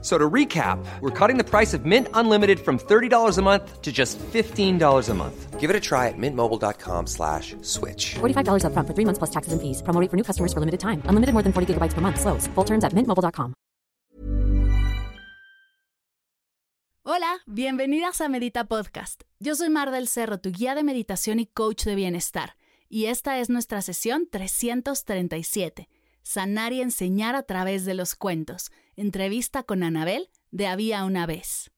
So to recap, we're cutting the price of Mint Unlimited from $30 a month to just $15 a month. Give it a try at mintmobile.com slash switch. $45 upfront for three months plus taxes and fees. Promo rate for new customers for limited time. Unlimited more than 40 gigabytes per month. Slows. Full terms at mintmobile.com. Hola, bienvenidas a Medita Podcast. Yo soy Mar del Cerro, tu guía de meditación y coach de bienestar. Y esta es nuestra sesión 337. Sanar y enseñar a través de los cuentos. Entrevista con Anabel de Había una vez.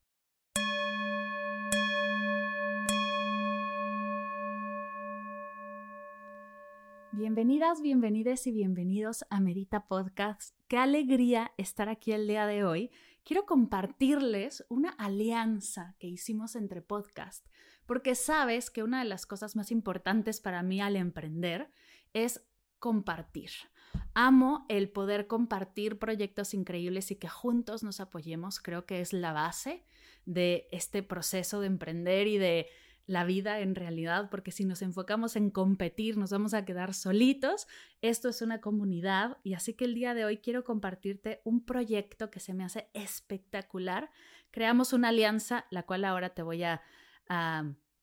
Bienvenidas, bienvenides y bienvenidos a Medita Podcast. Qué alegría estar aquí el día de hoy. Quiero compartirles una alianza que hicimos entre podcast, porque sabes que una de las cosas más importantes para mí al emprender es compartir. Amo el poder compartir proyectos increíbles y que juntos nos apoyemos. Creo que es la base de este proceso de emprender y de la vida en realidad, porque si nos enfocamos en competir nos vamos a quedar solitos. Esto es una comunidad y así que el día de hoy quiero compartirte un proyecto que se me hace espectacular. Creamos una alianza, la cual ahora te voy a,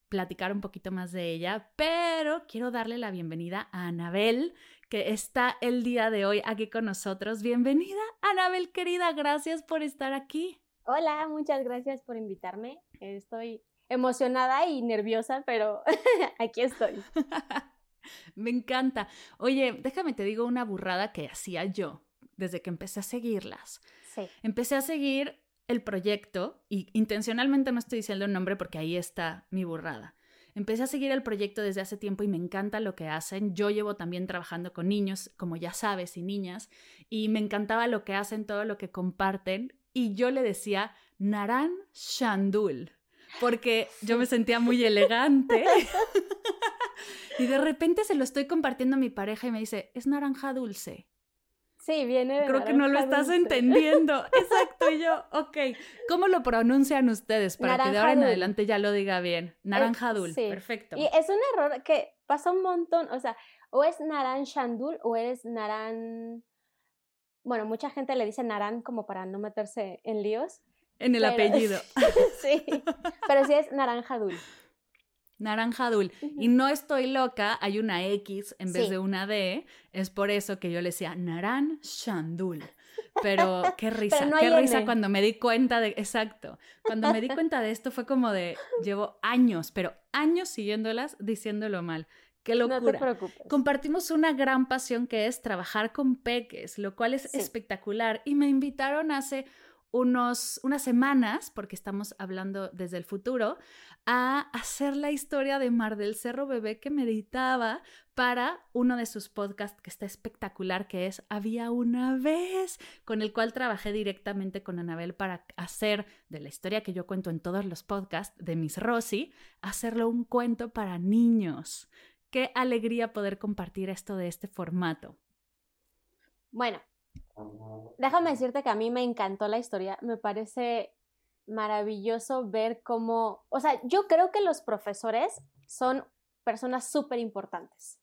platicar un poquito más de ella, pero quiero darle la bienvenida a Anabel, que está el día de hoy aquí con nosotros. Bienvenida, Anabel querida, gracias por estar aquí. Hola, muchas gracias por invitarme. Estoy emocionada y nerviosa, pero aquí estoy. Me encanta. Oye, déjame te digo una burrada que hacía yo desde que empecé a seguirlas. Sí. Empecé a seguir el proyecto y intencionalmente no estoy diciendo el nombre porque ahí está mi burrada. Empecé a seguir el proyecto desde hace tiempo y me encanta lo que hacen. Yo llevo también trabajando con niños, como ya sabes, y niñas, y me encantaba lo que hacen, todo lo que comparten. Y yo le decía Naran Shandul porque yo me sentía muy elegante. y de repente se lo estoy compartiendo a mi pareja y me dice, es naranja dulce. Sí, viene de Creo que no lo estás entendiendo. Exacto, y yo, ok. ¿Cómo lo pronuncian ustedes para que de ahora en dul. adelante ya lo diga bien? Naranja dul, sí. perfecto. Y es un error que pasa un montón, o sea, o es Naran Shandul o es Naran... Bueno, mucha gente le dice Naran como para no meterse en líos. En el pero- apellido. sí, pero sí es Naranja Dul. Naranja dul. Y no estoy loca, hay una X en vez Sí. de una D. Es por eso que yo le decía Naran Shandul. Pero qué risa, no qué risa N. cuando me di cuenta de. Exacto. Cuando me di cuenta de esto fue como de. Llevo años, pero años siguiéndolas diciéndolo mal. Qué No te locura. preocupes. Compartimos una gran pasión que es trabajar con peques, lo cual es Sí. espectacular. Y me invitaron hace unas semanas, porque estamos hablando desde el futuro, a hacer la historia de Mar del Cerro Bebé que meditaba para uno de sus podcasts que está espectacular, que es Había una vez, con el cual trabajé directamente con Anabel para hacer de la historia que yo cuento en todos los podcasts de Miss Rosy, hacerlo un cuento para niños. Qué alegría poder compartir esto de este formato. Bueno, déjame decirte que a mí me encantó la historia. Me parece maravilloso ver cómo, o sea, yo creo que los profesores son personas súper importantes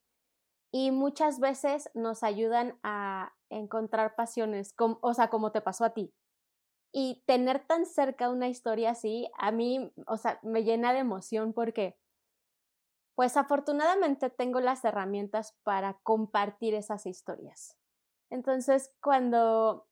y muchas veces nos ayudan a encontrar pasiones, com- o sea, como te pasó a ti. Y tener tan cerca una historia así, a mí, o sea, me llena de emoción porque, pues afortunadamente tengo las herramientas para compartir esas historias. Entonces, cuando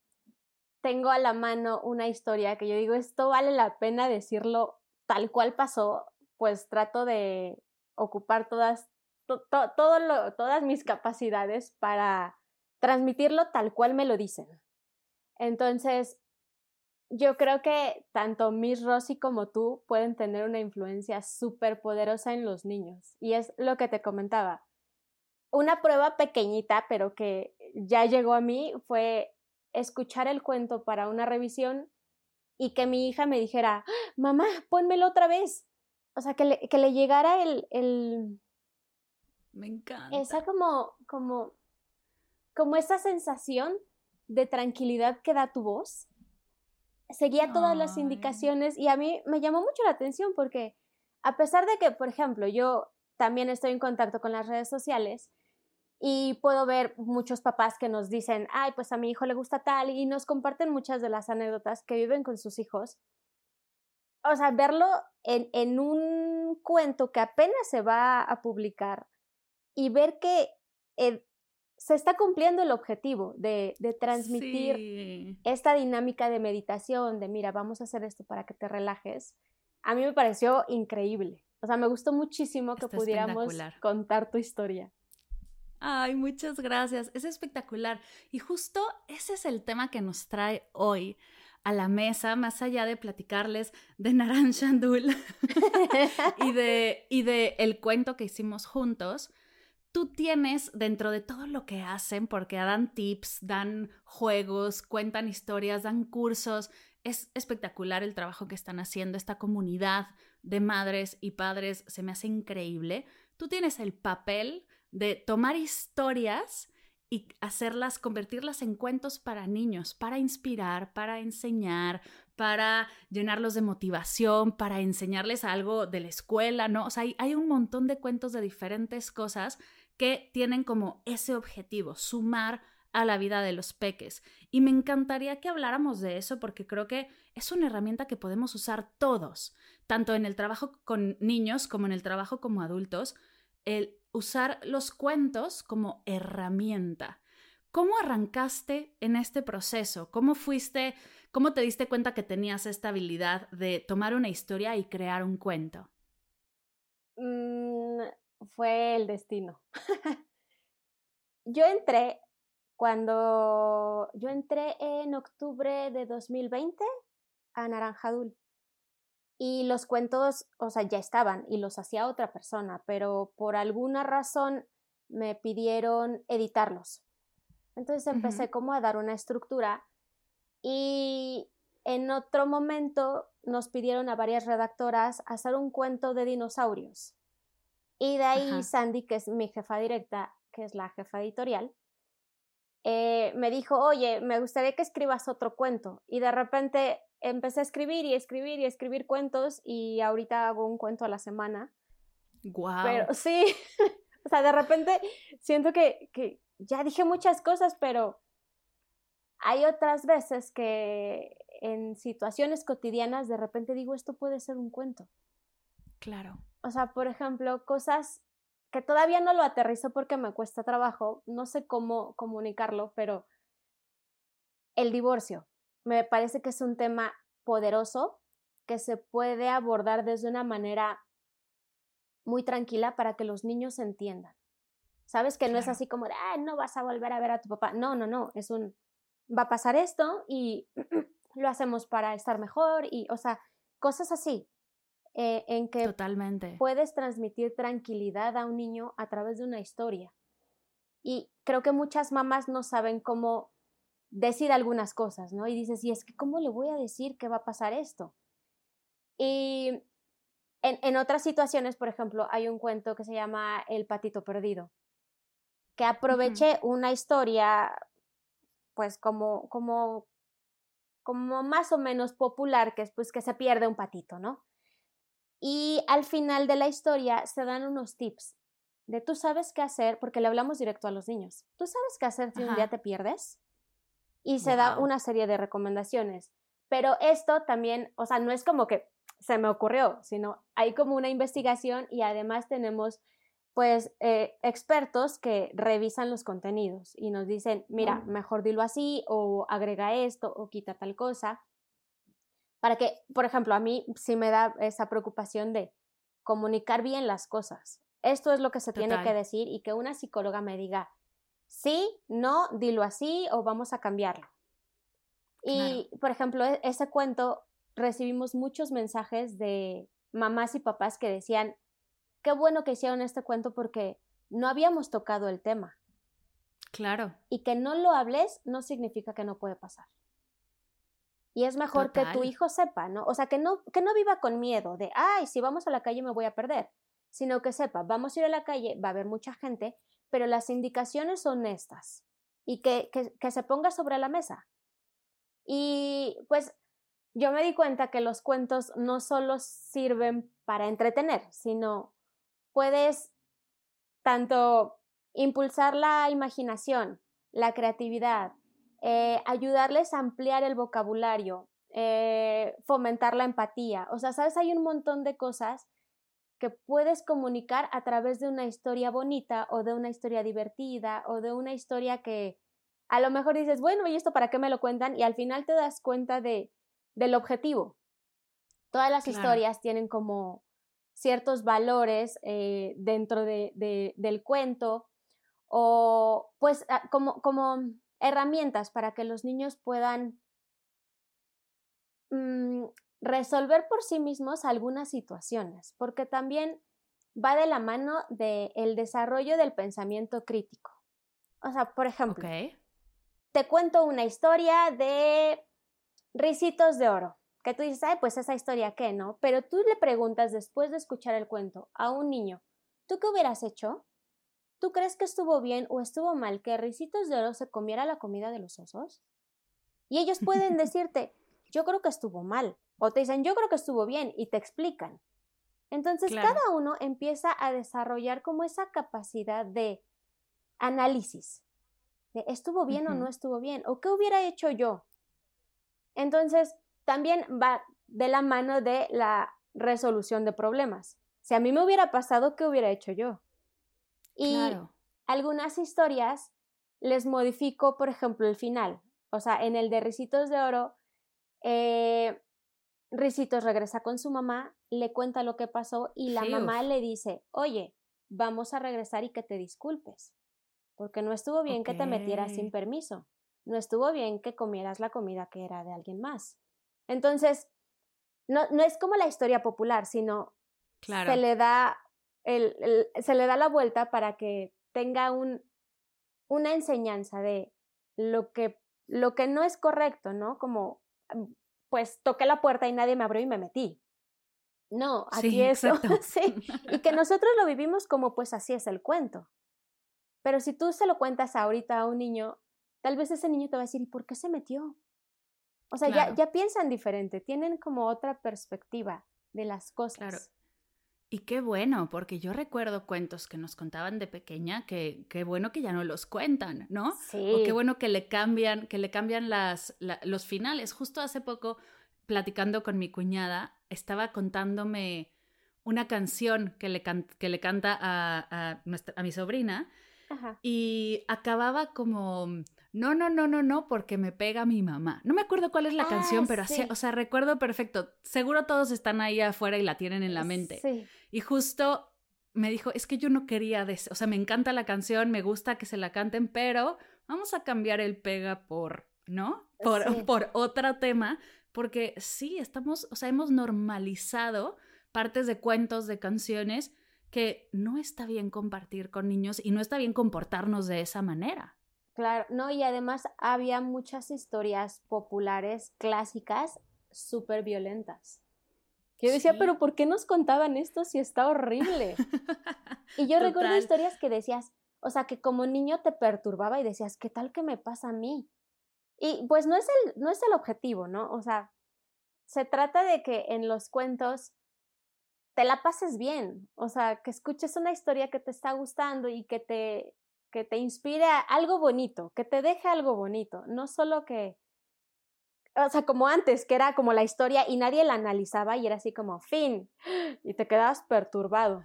tengo a la mano una historia que yo digo, esto vale la pena decirlo tal cual pasó, pues trato de ocupar todas, todas mis capacidades para transmitirlo tal cual me lo dicen. Entonces, yo creo que tanto Miss Rosy como tú pueden tener una influencia súper poderosa en los niños. Y es lo que te comentaba. Una prueba pequeñita, pero que ya llegó a mí, fue escuchar el cuento para una revisión y que mi hija me dijera, "¡Ah, mamá, pónmelo otra vez. O sea, que le, que le llegara el, el, Me encanta. esa como, como, como esa sensación de tranquilidad que da tu voz. Seguía todas las indicaciones y a mí me llamó mucho la atención porque a pesar de que, por ejemplo, yo también estoy en contacto con las redes sociales y puedo ver muchos papás que nos dicen, ay, pues a mi hijo le gusta tal y nos comparten muchas de las anécdotas que viven con sus hijos. O sea, verlo en, en un cuento que apenas se va a publicar y ver que eh, se está cumpliendo el objetivo de, transmitir esta dinámica de meditación, de mira, vamos a hacer esto para que te relajes, a mí me pareció increíble. O sea, me gustó muchísimo que pudiéramos contar tu historia. Ay, muchas gracias. Es espectacular. Y justo ese es el tema que nos trae hoy a la mesa, más allá de platicarles de Naran y de, y de el cuento que hicimos juntos tú tienes dentro de todo lo que hacen, porque dan tips, dan juegos, cuentan historias, dan cursos, es espectacular el trabajo que están haciendo, esta comunidad de madres y padres se me hace increíble. Tú tienes el papel de tomar historias y hacerlas, convertirlas en cuentos para niños, para inspirar, para enseñar, para llenarlos de motivación, para enseñarles algo de la escuela, ¿no? O sea, hay, hay un montón de cuentos de diferentes cosas que tienen como ese objetivo, sumar a la vida de los peques. Y me encantaría que habláramos de eso porque creo que es una herramienta que podemos usar todos, tanto en el trabajo con niños como en el trabajo como adultos, el usar los cuentos como herramienta. ¿Cómo arrancaste en este proceso? ¿Cómo fuiste, cómo te diste cuenta que tenías esta habilidad de tomar una historia y crear un cuento? Mm, fue el destino. yo entré cuando yo entré en octubre de 2020 a Naranjadul y los cuentos, o sea, ya estaban y los hacía otra persona, pero por alguna razón me pidieron editarlos. Entonces empecé como a dar una estructura y en otro momento nos pidieron a varias redactoras hacer un cuento de dinosaurios. Y de ahí Sandy, que es mi jefa directa, que es la jefa editorial, eh, me dijo, oye, me gustaría que escribas otro cuento. Y de repente empecé a escribir y escribir y escribir cuentos y ahorita hago un cuento a la semana. Wow. Pero sí, o sea, de repente siento que, que ya dije muchas cosas, pero hay otras veces que en situaciones cotidianas de repente digo, esto puede ser un cuento. Claro. O sea, por ejemplo, cosas que todavía no lo aterrizo porque me cuesta trabajo, no sé cómo comunicarlo, pero el divorcio me parece que es un tema poderoso que se puede abordar desde una manera muy tranquila para que los niños entiendan. Sabes que no es así como de, ah, no vas a volver a ver a tu papá. No, no, no, es un, va a pasar esto y lo hacemos para estar mejor y, o sea, cosas así. Eh, en que Totalmente. puedes transmitir tranquilidad a un niño a través de una historia. Y creo que muchas mamás no saben cómo decir algunas cosas, ¿no? Y dices, y es que, ¿cómo le voy a decir que va a pasar esto? Y en, otras situaciones, por ejemplo, hay un cuento que se llama El patito perdido, que aproveché una historia, pues como, como, como más o menos popular, que es pues que se pierde un patito, ¿no? Y al final de la historia se dan unos tips de tú sabes qué hacer, porque le hablamos directo a los niños. ¿Tú sabes qué hacer si un día te pierdes? Y se da una serie de recomendaciones. Pero esto también, o sea, no es como que se me ocurrió, sino hay como una investigación y además tenemos pues eh, expertos que revisan los contenidos y nos dicen, mira, mejor dilo así o agrega esto o quita tal cosa para que, por ejemplo, a mí sí me da esa preocupación de comunicar bien las cosas. Esto es lo que se tiene que decir y que una psicóloga me diga, sí, no, dilo así o vamos a cambiarlo. Y, por ejemplo, e-, ese cuento recibimos muchos mensajes de mamás y papás que decían, qué bueno que hicieron este cuento porque no habíamos tocado el tema. Claro. Y que no lo hables no significa que no puede pasar. Y es mejor que tu hijo sepa, ¿no? O sea, que no, que no viva con miedo de, ay, si vamos a la calle me voy a perder, sino que sepa, vamos a ir a la calle, va a haber mucha gente, pero las indicaciones son estas. y que, que, se ponga sobre la mesa. Y pues yo me di cuenta que los cuentos no solo sirven para entretener, sino puedes tanto impulsar la imaginación, la creatividad, eh, ayudarles a ampliar el vocabulario, eh, fomentar la empatía. O sea, sabes, hay un montón de cosas que puedes comunicar a través de una historia bonita o de una historia divertida o de una historia que a lo mejor dices, bueno, ¿y esto para qué me lo cuentan? Y al final te das cuenta de, del objetivo. Todas las historias tienen como ciertos valores eh, dentro de, del cuento o pues ah, como, como herramientas para que los niños puedan mm, resolver por sí mismos algunas situaciones, porque también va de la mano del desarrollo del pensamiento crítico. O sea, por ejemplo, te cuento una historia de risitos de oro, que tú dices, ay, pues esa historia qué, ¿no? Pero tú le preguntas después de escuchar el cuento a un niño, ¿tú qué hubieras hecho? ¿Tú crees que estuvo bien o estuvo mal que Ricitos de Oro se comiera la comida de los osos? Y ellos pueden decirte, yo creo que estuvo mal, o te dicen, yo creo que estuvo bien, y te explican. Entonces, cada uno empieza a desarrollar como esa capacidad de análisis, de estuvo bien o no estuvo bien, o qué hubiera hecho yo. Entonces, también va de la mano de la resolución de problemas. Si a mí me hubiera pasado, ¿qué hubiera hecho yo? Y algunas historias les modifico, por ejemplo, el final. O sea, en el de Ricitos de Oro, eh, Ricitos regresa con su mamá, le cuenta lo que pasó y la mamá le dice, oye, vamos a regresar y que te disculpes, porque no estuvo bien que te metieras sin permiso, no estuvo bien que comieras la comida que era de alguien más. Entonces, no, no es como la historia popular, sino se le da el, se le da la vuelta para que tenga un, una enseñanza de lo que, lo que no es correcto, ¿no? Como pues toqué la puerta y nadie me abrió y me metí. No, aquí es sí, y que nosotros lo vivimos como pues así es el cuento. Pero si tú se lo cuentas ahorita a un niño, tal vez ese niño te va a decir, ¿y por qué se metió? O sea, ya, ya piensan diferente, tienen como otra perspectiva de las cosas. Claro. Y qué bueno, porque yo recuerdo cuentos que nos contaban de pequeña que qué bueno que ya no los cuentan, ¿no? Sí. O qué bueno que le cambian, que le cambian las, los finales. Justo hace poco, platicando con mi cuñada, estaba contándome una canción que le, que le canta a, a, nuestra, a mi sobrina y acababa como, no, no, no, no, no, porque me pega mi mamá. No me acuerdo cuál es la canción, ah, pero así, o sea, recuerdo perfecto. Seguro todos están ahí afuera y la tienen en la mente. Sí. Y justo me dijo, es que yo no quería, o sea, me encanta la canción, me gusta que se la canten, pero vamos a cambiar el pega por, ¿no? Por, por otro tema, porque sí, estamos, o sea, hemos normalizado partes de cuentos, de canciones, que no está bien compartir con niños y no está bien comportarnos de esa manera. Claro, no, y además había muchas historias populares clásicas súper violentas. Yo decía, pero ¿por qué nos contaban esto si está horrible? y yo recuerdo historias que decías, o sea, que como niño te perturbaba y decías, ¿qué tal que me pasa a mí? Y pues no es el, no es el objetivo, ¿no? O sea, se trata de que en los cuentos te la pases bien, o sea, que escuches una historia que te está gustando y que te, que te inspire a algo bonito, que te deje algo bonito, no solo que, o sea, como antes, que era como la historia y nadie la analizaba y era así como fin, y te quedabas perturbado.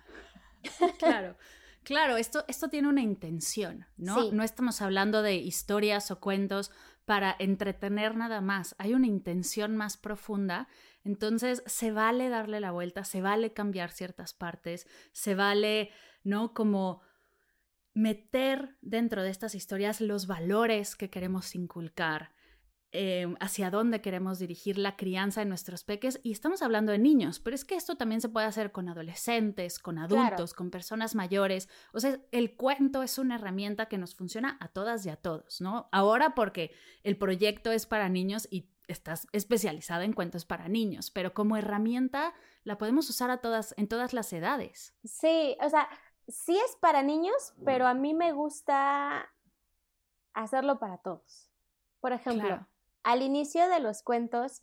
Claro. Claro, esto, esto tiene una intención, ¿no? No estamos hablando de historias o cuentos para entretener nada más. Hay una intención más profunda entonces, se vale darle la vuelta, se vale cambiar ciertas partes, se vale, ¿no? Como meter dentro de estas historias los valores que queremos inculcar, em, hacia dónde queremos dirigir la crianza de nuestros peques. Y estamos hablando de niños, pero es que esto también se puede hacer con adolescentes, con adultos, con personas mayores. O sea, el cuento es una herramienta que nos funciona a todas y a todos, ¿no? Ahora porque el proyecto es para niños y estás especializada en cuentos para niños, pero como herramienta la podemos usar a todas, en todas las edades. Sí, o sea, sí es para niños, pero a mí me gusta hacerlo para todos. Por ejemplo, Claro. Al inicio de los cuentos,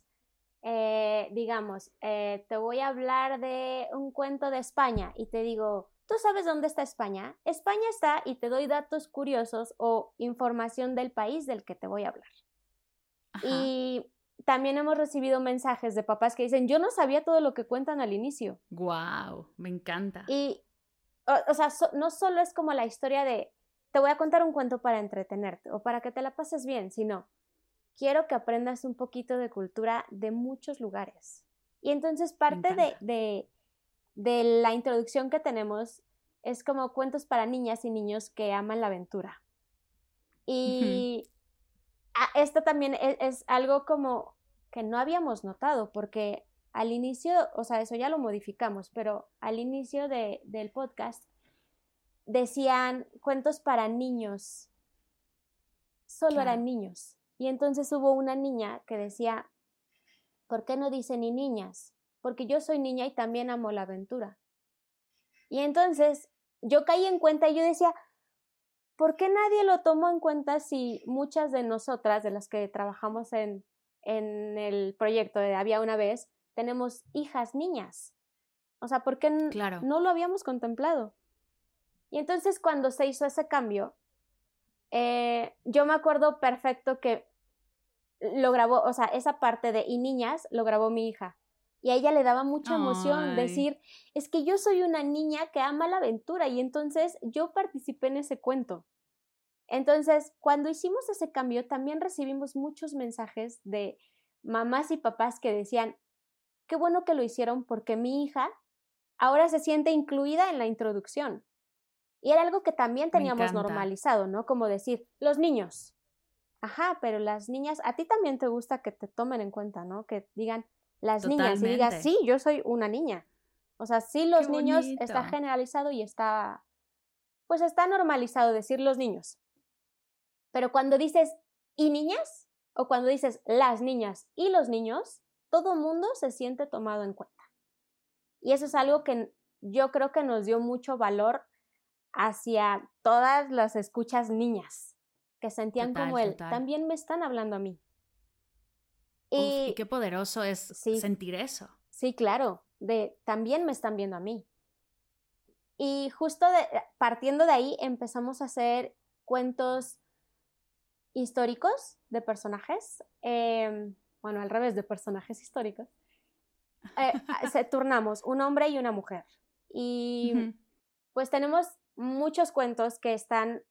eh, digamos, eh, te voy a hablar de un cuento de España y te digo, ¿tú sabes dónde está España? España está y te doy datos curiosos o información del país del que te voy a hablar. Ajá. Y también hemos recibido mensajes de papás que dicen, yo no sabía todo lo que cuentan al inicio. Wow, me encanta. Y, o, o sea, so- no solo es como la historia de, te voy a contar un cuento para entretenerte o para que te la pases bien, sino, quiero que aprendas un poquito de cultura de muchos lugares. Y entonces parte de, de, de la introducción que tenemos es como cuentos para niñas y niños que aman la aventura. Y ah, esto también es, es algo como que no habíamos notado, porque al inicio, o sea, eso ya lo modificamos, pero al inicio de- del podcast decían cuentos para niños. Solo Claro. eran niños. Y entonces hubo una niña que decía, ¿por qué no dice ni niñas? Porque yo soy niña y también amo la aventura. Y entonces yo caí en cuenta y yo decía, ¿por qué nadie lo tomó en cuenta si muchas de nosotras, de las que trabajamos en, en el proyecto de Había una vez, tenemos hijas niñas? O sea, ¿por qué Claro. no lo habíamos contemplado? Y entonces cuando se hizo ese cambio, eh, yo me acuerdo perfecto que lo grabó, o sea, esa parte de y niñas lo grabó mi hija. Y a ella le daba mucha emoción Ay. decir, es que yo soy una niña que ama la aventura y entonces yo participé en ese cuento. Entonces, cuando hicimos ese cambio, también recibimos muchos mensajes de mamás y papás que decían, qué bueno que lo hicieron porque mi hija ahora se siente incluida en la introducción. Y era algo que también teníamos normalizado, ¿no? Como decir, los niños. Ajá, pero las niñas, a ti también te gusta que te tomen en cuenta, ¿no? Que digan las niñas y digas, sí, yo soy una niña. O sea, sí, los Qué niños está generalizado y está, pues está normalizado decir los niños. Pero cuando dices y niñas, o cuando dices las niñas y los niños, todo mundo se siente tomado en cuenta. Y eso es algo que yo creo que nos dio mucho valor hacia todas las escuchas niñas, que sentían Total, como total. también me están hablando a mí. Uf, Y y qué poderoso es sí. sentir eso. sí, claro, de también me están viendo a mí. Y justo de, partiendo de ahí empezamos a hacer cuentos históricos de personajes, em, bueno, al revés de personajes históricos. Eh, se turnamos un hombre y una mujer. Y pues tenemos muchos cuentos que están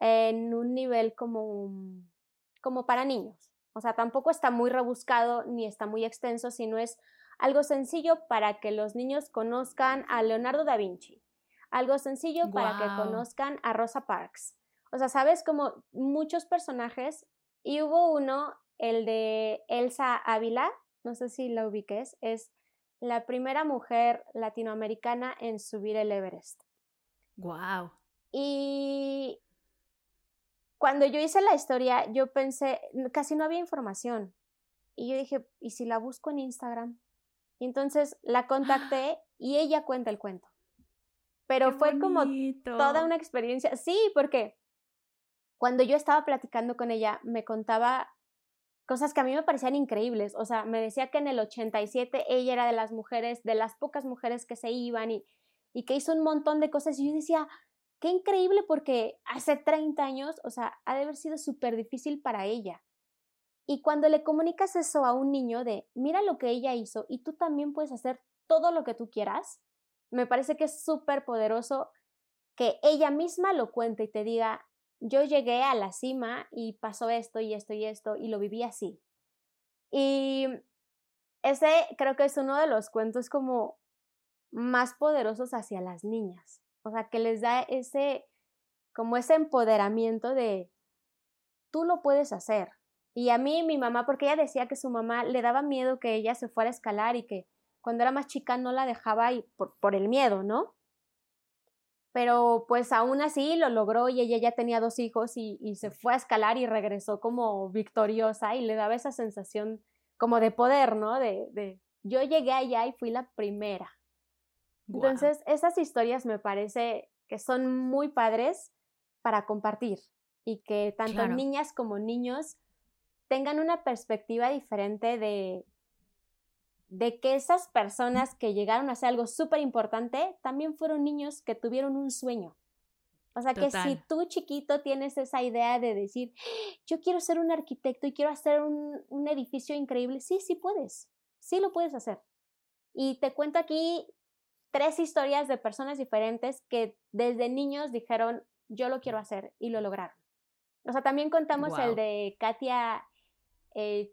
en un nivel como, como para niños. O sea, tampoco está muy rebuscado ni está muy extenso, sino es algo sencillo para que los niños conozcan a Leonardo da Vinci. Algo sencillo para que conozcan a Rosa Parks. O sea, sabes como muchos personajes y hubo uno, el de Elsa Ávila, no sé si la ubiques, es la primera mujer latinoamericana en subir el Everest. Wow. Y cuando yo hice la historia, yo pensé, casi no había información. Y yo dije, ¿y si la busco en Instagram? Y entonces la contacté y ella cuenta el cuento. Pero Qué fue como toda una experiencia. Sí, porque cuando yo estaba platicando con ella, me contaba cosas que a mí me parecían increíbles. O sea, me decía que en el 87 ella era de las mujeres, de las pocas mujeres que se iban y, y que hizo un montón de cosas. Y yo decía, qué increíble porque hace 30 años, o sea, ha de haber sido súper difícil para ella. Y cuando le comunicas eso a un niño de, mira lo que ella hizo y tú también puedes hacer todo lo que tú quieras, me parece que es súper poderoso que ella misma lo cuente y te diga, yo llegué a la cima y pasó esto y esto y esto y lo viví así. Y ese creo que es uno de los cuentos como más poderosos hacia las niñas. O sea, que les da ese, como ese empoderamiento de, tú lo puedes hacer. Y a mí, mi mamá, porque ella decía que su mamá le daba miedo que ella se fuera a escalar y que cuando era más chica no la dejaba y por, por el miedo, ¿no? Pero pues aún así lo logró y ella ya tenía dos hijos y, y se fue a escalar y regresó como victoriosa y le daba esa sensación como de poder, ¿no? De, de yo llegué allá y fui la primera. Entonces, esas historias me parece que son muy padres para compartir y que tanto niñas como niños tengan una perspectiva diferente de, de que esas personas que llegaron a hacer algo súper importante también fueron niños que tuvieron un sueño. O sea que si tú chiquito tienes esa idea de decir, yo quiero ser un arquitecto y quiero hacer un, un edificio increíble, sí, sí puedes, sí lo puedes hacer. Y te cuento aquí tres historias de personas diferentes que desde niños dijeron, yo lo quiero hacer y lo lograron. O sea, también contamos el de Katia eh,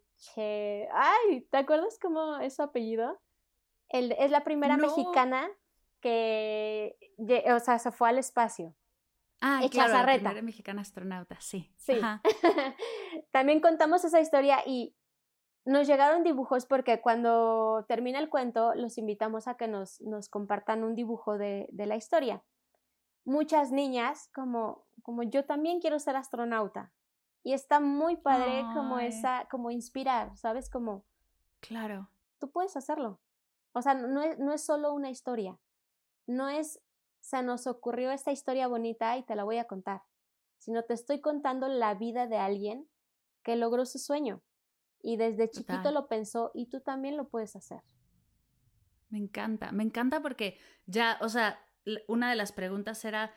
Ay, ¿te acuerdas cómo es su apellido? El, es la primera mexicana que, o sea, se fue al espacio. Ah, claro, la primera mexicana astronauta, sí. Sí. También contamos esa historia y nos llegaron dibujos porque cuando termina el cuento los invitamos a que nos, nos compartan un dibujo de, de, la historia. Muchas niñas, como, como yo también quiero ser astronauta. Y está muy padre como esa, como inspirar, ¿sabes? Como... Claro. Tú puedes hacerlo. O sea, no es, no es solo una historia. No es, se nos ocurrió esta historia bonita y te la voy a contar. Sino te estoy contando la vida de alguien que logró su sueño. Y desde chiquito lo pensó y tú también lo puedes hacer. Me encanta, me encanta porque ya, o sea, una de las preguntas era,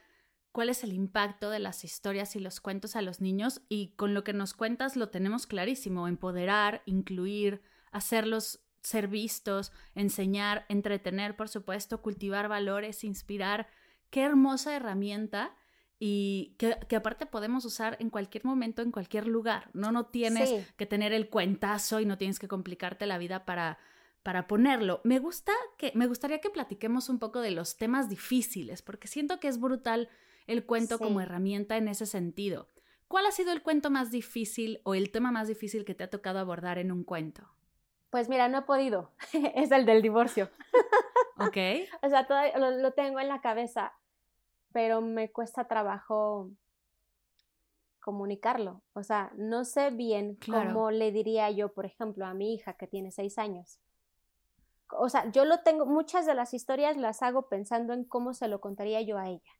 cuál es el impacto de las historias y los cuentos a los niños y con lo que nos cuentas lo tenemos clarísimo, empoderar, incluir, hacerlos ser vistos, enseñar, entretener, por supuesto, cultivar valores, inspirar. Qué hermosa herramienta y que, aparte podemos usar en cualquier momento, en cualquier lugar. No, no tienes que tener el cuentazo y no tienes que complicarte la vida para, para ponerlo. Me gusta que, me gustaría que platiquemos un poco de los temas difíciles, porque siento que es brutal el cuento como herramienta en ese sentido. ¿Cuál ha sido el cuento más difícil o el tema más difícil que te ha tocado abordar en un cuento? Pues mira, no he podido. es el del divorcio. ok. o sea, todo, lo, tengo en la cabeza, pero me cuesta trabajo comunicarlo. O sea, no sé bien cómo le diría yo, por ejemplo, a mi hija que tiene seis años. O sea, yo lo tengo, muchas de las historias las hago pensando en cómo se lo contaría yo a ella.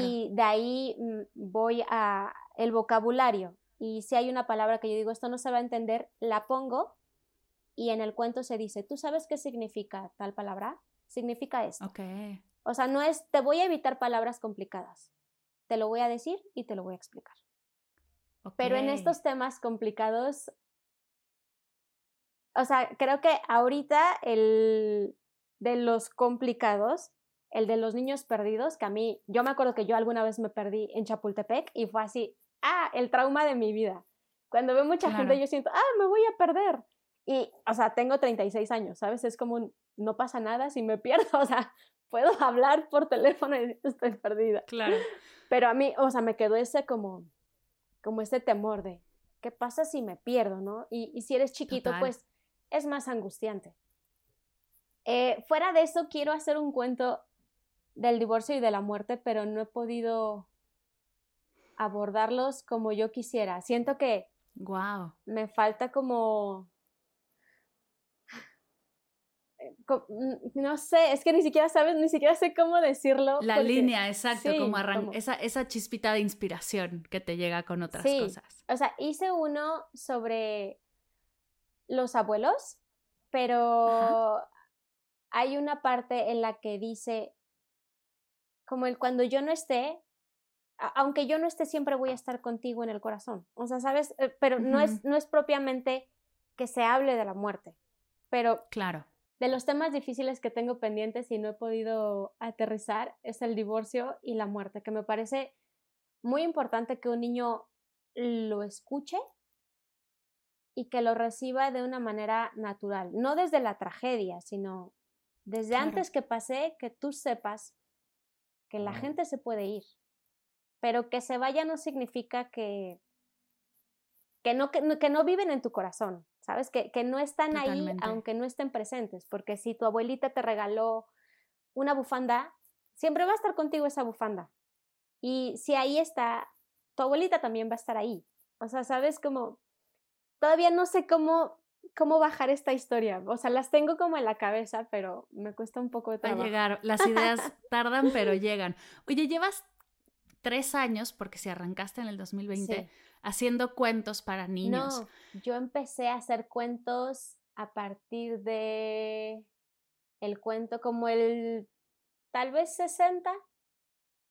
Y de ahí mm, voy a el vocabulario. Y si hay una palabra que yo digo, esto no se va a entender, la pongo y en el cuento se dice, ¿tú sabes qué significa tal palabra? Significa esto. Okay. O sea, no es, te voy a evitar palabras complicadas. Te lo voy a decir y te lo voy a explicar. Pero en estos temas complicados, o sea, creo que ahorita el de los complicados el de los niños perdidos, que a mí, yo me acuerdo que yo alguna vez me perdí en Chapultepec y fue así, ah, el trauma de mi vida. Cuando veo mucha gente yo siento, ah, me voy a perder. Y, o sea, tengo 36 años, ¿sabes? Es como, no pasa nada si me pierdo, o sea, puedo hablar por teléfono y estoy perdida. Claro. Pero a mí, o sea, me quedó ese como, como ese temor de, ¿qué pasa si me pierdo, no? Y, si eres chiquito, pues es más angustiante. Eh, fuera de eso, quiero hacer un cuento del divorcio y de la muerte, pero no he podido abordarlos como yo quisiera. Siento que wow. me falta como no sé, es que ni siquiera sabes, ni siquiera sé cómo decirlo. La línea, exacto, como, Esa, esa chispita de inspiración que te llega con otras cosas. O sea, hice uno sobre los abuelos, pero hay una parte en la que dice, como el cuando yo no esté, aunque yo no esté, siempre voy a estar contigo en el corazón. O sea, ¿sabes? Eh, pero no, es, no es propiamente que se hable de la muerte, pero claro. De los temas difíciles que tengo pendientes y no he podido aterrizar es el divorcio y la muerte, que me parece muy importante que un niño lo escuche y que lo reciba de una manera natural, no desde la tragedia, sino desde antes que pase, que tú sepas que la gente se puede ir, pero que se vaya no significa que, que, no, que, no viven en tu corazón, ¿sabes? Que, que no están ahí aunque no estén presentes, porque si tu abuelita te regaló una bufanda, siempre va a estar contigo esa bufanda. Y si ahí está, tu abuelita también va a estar ahí. O sea, ¿sabes? Como, todavía no sé cómo cómo bajar esta historia. O sea, las tengo como en la cabeza, pero me cuesta un poco de trabajo. Va a llegar, las ideas tardan, pero llegan. Oye, llevas tres años, porque si arrancaste en el 2020, Sí. haciendo cuentos para niños. No, yo empecé a hacer cuentos a partir de el cuento como el tal vez 60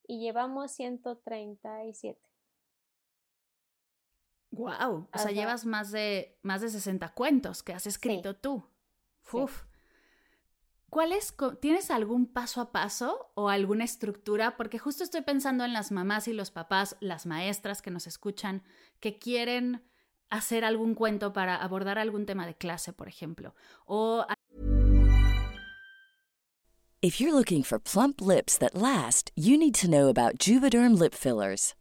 y llevamos 137. Wow, o sea, llevas más de, más de 60 cuentos que has escrito tú. Sí. Uf. ¿Cuál es, co- ¿Tienes algún paso a paso o alguna estructura? Porque justo estoy pensando en las mamás y los papás, las maestras que nos escuchan, que quieren hacer algún cuento para abordar algún tema de clase, por ejemplo. O If you're looking for plump lips that last, you need to know about Juvederm lip fillers.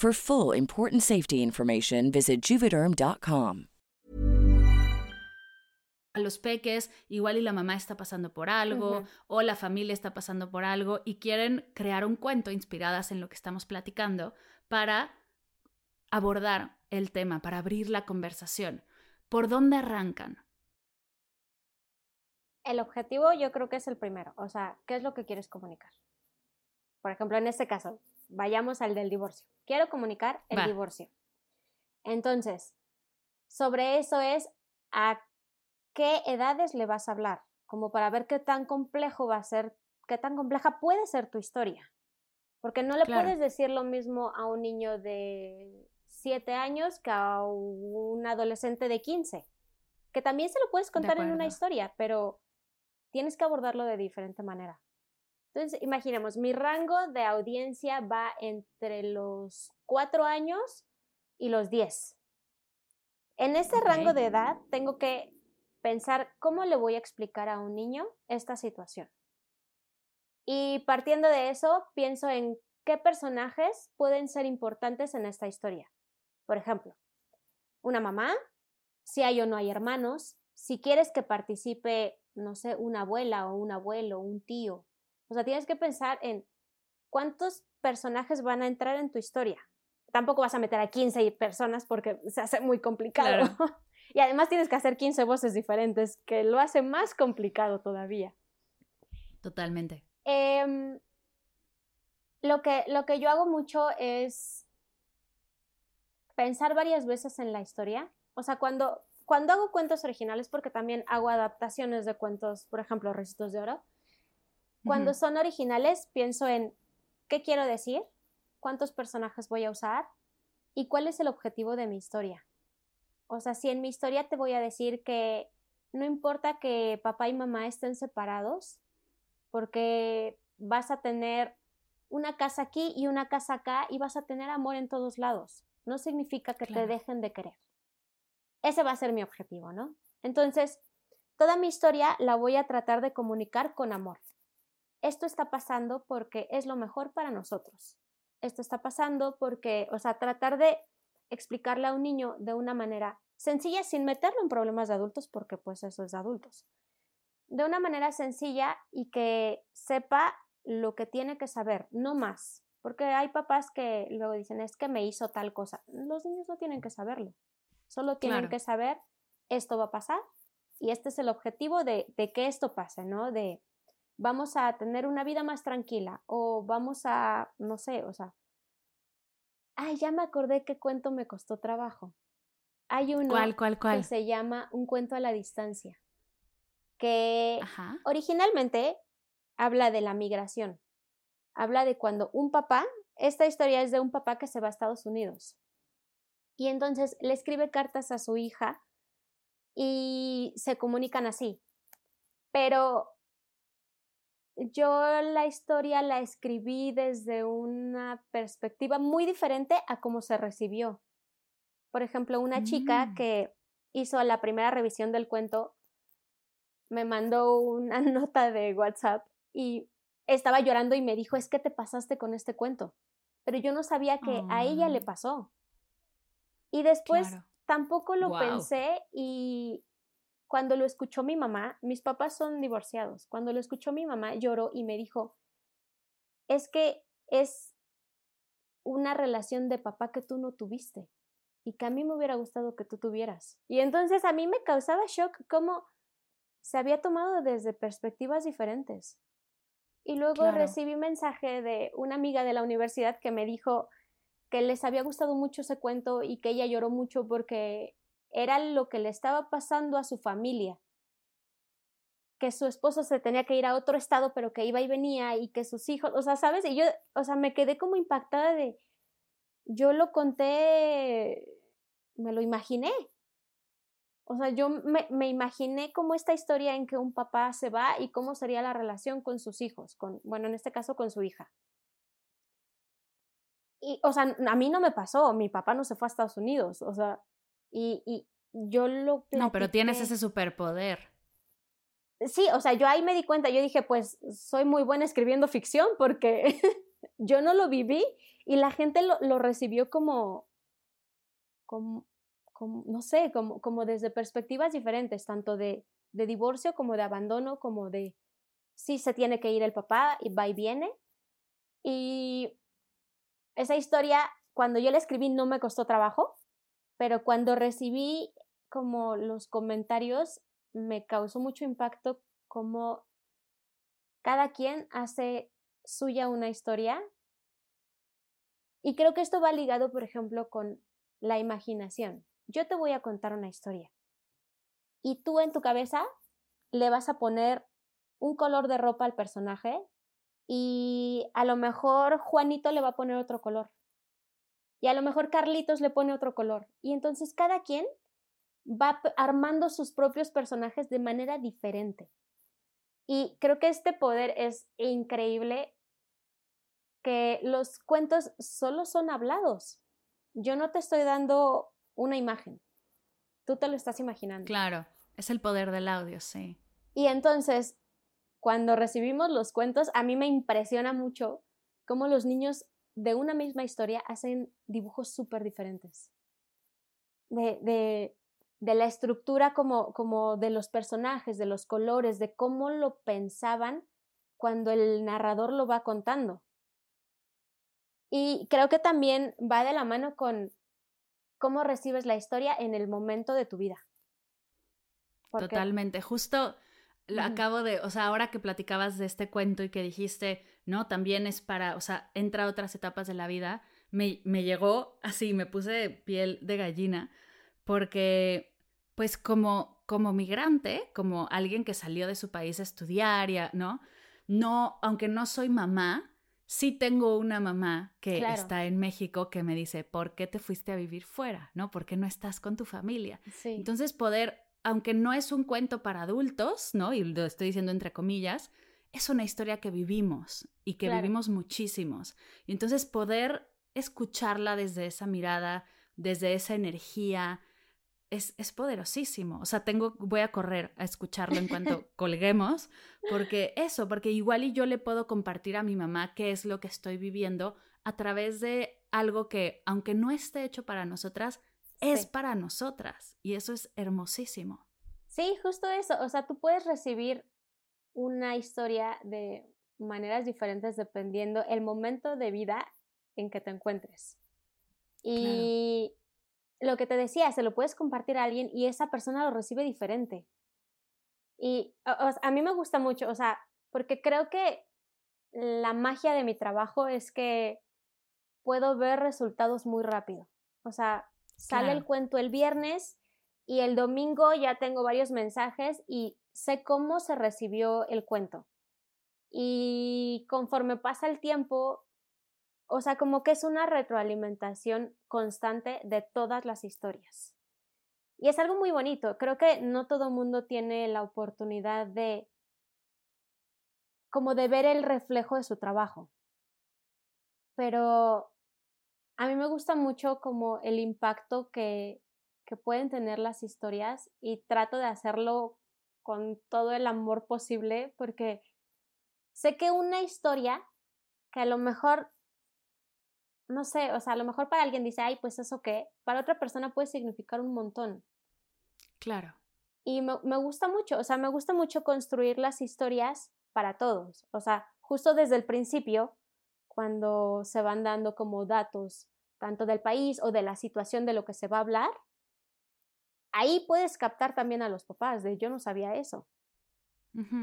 For full important safety information, visit juvederm.com. a los peques, igual y la mamá está pasando por algo Ujú. o la familia está pasando por algo y quieren crear un cuento inspiradas en lo que estamos platicando para abordar el tema, para abrir la conversación. ¿Por dónde arrancan? El objetivo yo creo que es el primero, o sea, ¿qué es lo que quieres comunicar? Por ejemplo, en este caso, vayamos al del divorcio. Quiero comunicar el Va. divorcio. Entonces, sobre eso es a qué edades le vas a hablar, como para ver qué tan complejo va a ser, qué tan compleja puede ser tu historia. Porque no le Claro. puedes decir lo mismo a un niño de 7 años que a un adolescente de 15. Que también se lo puedes contar en una historia, pero tienes que abordarlo de diferente manera. Entonces, imaginemos, mi rango de audiencia va entre los 4 años y los 10. En ese rango de edad tengo que pensar cómo le voy a explicar a un niño esta situación. Y partiendo de eso, pienso en qué personajes pueden ser importantes en esta historia. Por ejemplo, una mamá, si hay o no hay hermanos, si quieres que participe, no sé, una abuela o un abuelo, un tío. O sea, tienes que pensar en cuántos personajes van a entrar en tu historia. Tampoco vas a meter a 15 personas porque se hace muy complicado. y además tienes que hacer 15 voces diferentes, que lo hace más complicado todavía. Totalmente. Em, lo, que, lo que yo hago mucho es pensar varias veces en la historia. O sea, cuando, cuando hago cuentos originales, porque también hago adaptaciones de cuentos, por ejemplo, Recitos de Oro, cuando son originales, pienso en qué quiero decir, cuántos personajes voy a usar y cuál es el objetivo de mi historia. O sea, si en mi historia te voy a decir que no importa que papá y mamá estén separados, porque vas a tener una casa aquí y una casa acá y vas a tener amor en todos lados. No significa que Claro. te dejen de querer. Ese va a ser mi objetivo, ¿no? Entonces, toda mi historia la voy a tratar de comunicar con amor. Esto está pasando porque es lo mejor para nosotros. Esto está pasando porque, o sea, tratar de explicarle a un niño de una manera sencilla sin meterlo en problemas de adultos, porque pues eso es de adultos. De una manera sencilla y que sepa lo que tiene que saber, no más. Porque hay papás que luego dicen, es que me hizo tal cosa. Los niños no tienen que saberlo. Solo tienen Claro. que saber, esto va a pasar y este es el objetivo de, de que esto pase, ¿no? De vamos a tener una vida más tranquila o vamos a, no sé, o sea, ay, ya me acordé qué cuento me costó trabajo. Hay uno ¿Cuál, cuál, que se llama Un cuento a la distancia, que Ajá. originalmente habla de la migración. Habla de cuando un papá esta historia es de un papá que se va a Estados Unidos. Y entonces le escribe cartas a su hija y se comunican así. Pero yo la historia la escribí desde una perspectiva muy diferente a cómo se recibió. Por ejemplo, una chica Mm. que hizo la primera revisión del cuento me mandó una nota de WhatsApp y estaba llorando y me dijo, es que te pasaste con este cuento. Pero yo no sabía que a ella le Oh. pasó. Y después Claro. tampoco lo pensé y cuando lo escuchó mi mamá, mis papás son divorciados, cuando lo escuchó mi mamá lloró y me dijo, es que es una relación de papá que tú no tuviste y que a mí me hubiera gustado que tú tuvieras. Y entonces a mí me causaba shock cómo se había tomado desde perspectivas diferentes. Y luego Claro. recibí mensaje de una amiga de la universidad que me dijo que les había gustado mucho ese cuento y que ella lloró mucho porque era lo que le estaba pasando a su familia. Que su esposo se tenía que ir a otro estado, pero que iba y venía y que sus hijos, o sea, ¿sabes? Y yo, o sea, me quedé como impactada de, yo lo conté, me lo imaginé. O sea, yo me, imaginé como esta historia en que un papá se va y cómo sería la relación con sus hijos, con, bueno, en este caso con su hija. Y, o sea, a mí no me pasó, mi papá no se fue a Estados Unidos, o sea, y, y yo lo... No, pero tienes platiqué- ese superpoder. Sí, o sea, yo ahí me di cuenta, yo dije, pues soy muy buena escribiendo ficción porque yo no lo viví y la gente lo, lo recibió como, como, como, no sé, como, como desde perspectivas diferentes, tanto de, de divorcio como de abandono, como de, sí, se tiene que ir el papá y va y viene. Y esa historia, cuando yo la escribí, no me costó trabajo, pero cuando recibí como los comentarios, me causó mucho impacto como cada quien hace suya una historia. Y creo que esto va ligado, por ejemplo, con la imaginación. Yo te voy a contar una historia. Y tú en tu cabeza le vas a poner un color de ropa al personaje y a lo mejor Juanito le va a poner otro color. Y a lo mejor Carlitos le pone otro color. Y entonces cada quien va armando sus propios personajes de manera diferente. Y creo que este poder es increíble, que los cuentos solo son hablados. Yo no te estoy dando una imagen, tú te lo estás imaginando. Claro, es el poder del audio, sí. Y entonces, cuando recibimos los cuentos, a mí me impresiona mucho cómo los niños de una misma historia hacen dibujos súper diferentes. De, de, de la estructura como, como de los personajes, de los colores, de cómo lo pensaban cuando el narrador lo va contando. Y creo que también va de la mano con cómo recibes la historia en el momento de tu vida. Porque- Totalmente. Justo lo acabo de, o sea, ahora que platicabas de este cuento y que dijiste, no, también es para, o sea, entra a otras etapas de la vida, me, me llegó así, me puse de piel de gallina, porque, pues, como, como migrante, como alguien que salió de su país a estudiar, y a- ¿no? No, aunque no soy mamá, sí tengo una mamá que Claro. está en México que me dice, ¿por qué te fuiste a vivir fuera? ¿No? ¿Por qué no estás con tu familia? Sí. Entonces poder, aunque no es un cuento para adultos, ¿no? Y lo estoy diciendo entre comillas, es una historia que vivimos y que Claro. vivimos muchísimos. Y entonces poder escucharla desde esa mirada, desde esa energía, es, es poderosísimo. O sea, tengo, voy a correr a escucharlo en cuanto colguemos, porque eso, porque igual y yo le puedo compartir a mi mamá qué es lo que estoy viviendo a través de algo que, aunque no esté hecho para nosotras, es para nosotras. Y eso es hermosísimo. Sí, justo eso. O sea, tú puedes recibir una historia de maneras diferentes dependiendo el momento de vida en que te encuentres. Y lo que te decía, se lo puedes compartir a alguien y esa persona lo recibe diferente. Y o- o sea, a mí me gusta mucho, o sea, porque creo que la magia de mi trabajo es que puedo ver resultados muy rápido. O sea, sale Claro. el cuento el viernes y el domingo ya tengo varios mensajes y sé cómo se recibió el cuento. Y conforme pasa el tiempo, o sea, como que es una retroalimentación constante de todas las historias. Y es algo muy bonito. Creo que no todo mundo tiene la oportunidad de como de ver el reflejo de su trabajo. Pero a mí me gusta mucho como el impacto que, que pueden tener las historias y trato de hacerlo con todo el amor posible porque sé que una historia que a lo mejor no sé, o sea, a lo mejor para alguien dice, ay, pues eso qué, para otra persona puede significar un montón. Claro. Y me, me, gusta mucho, o sea, me gusta mucho construir las historias para todos. O sea, justo desde el principio, cuando se van dando como datos, tanto del país o de la situación de lo que se va a hablar, ahí puedes captar también a los papás, de yo no sabía eso.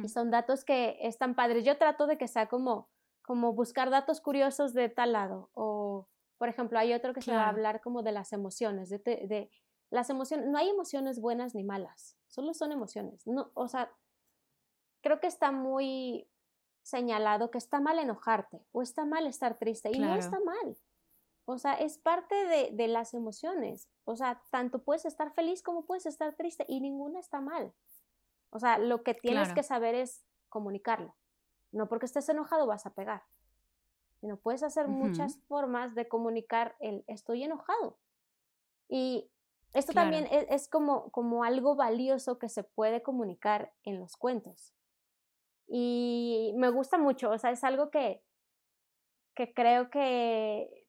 Y son datos que están padres. Yo trato de que sea como como buscar datos curiosos de tal lado. O, por ejemplo, hay otro que se va a hablar como de las emociones, de, de, las emociones. No hay emociones buenas ni malas, solo son emociones. No, o sea, creo que está muy señalado que está mal enojarte o está mal estar triste y no está mal. O sea, es parte de, de, las emociones. O sea, tanto puedes estar feliz como puedes estar triste y ninguna está mal. O sea, lo que tienes que saber es comunicarlo. No porque estés enojado vas a pegar. Sino puedes hacer muchas formas de comunicar el estoy enojado. Y esto también es, es, como, como algo valioso que se puede comunicar en los cuentos. Y me gusta mucho, o sea, es algo que, que creo que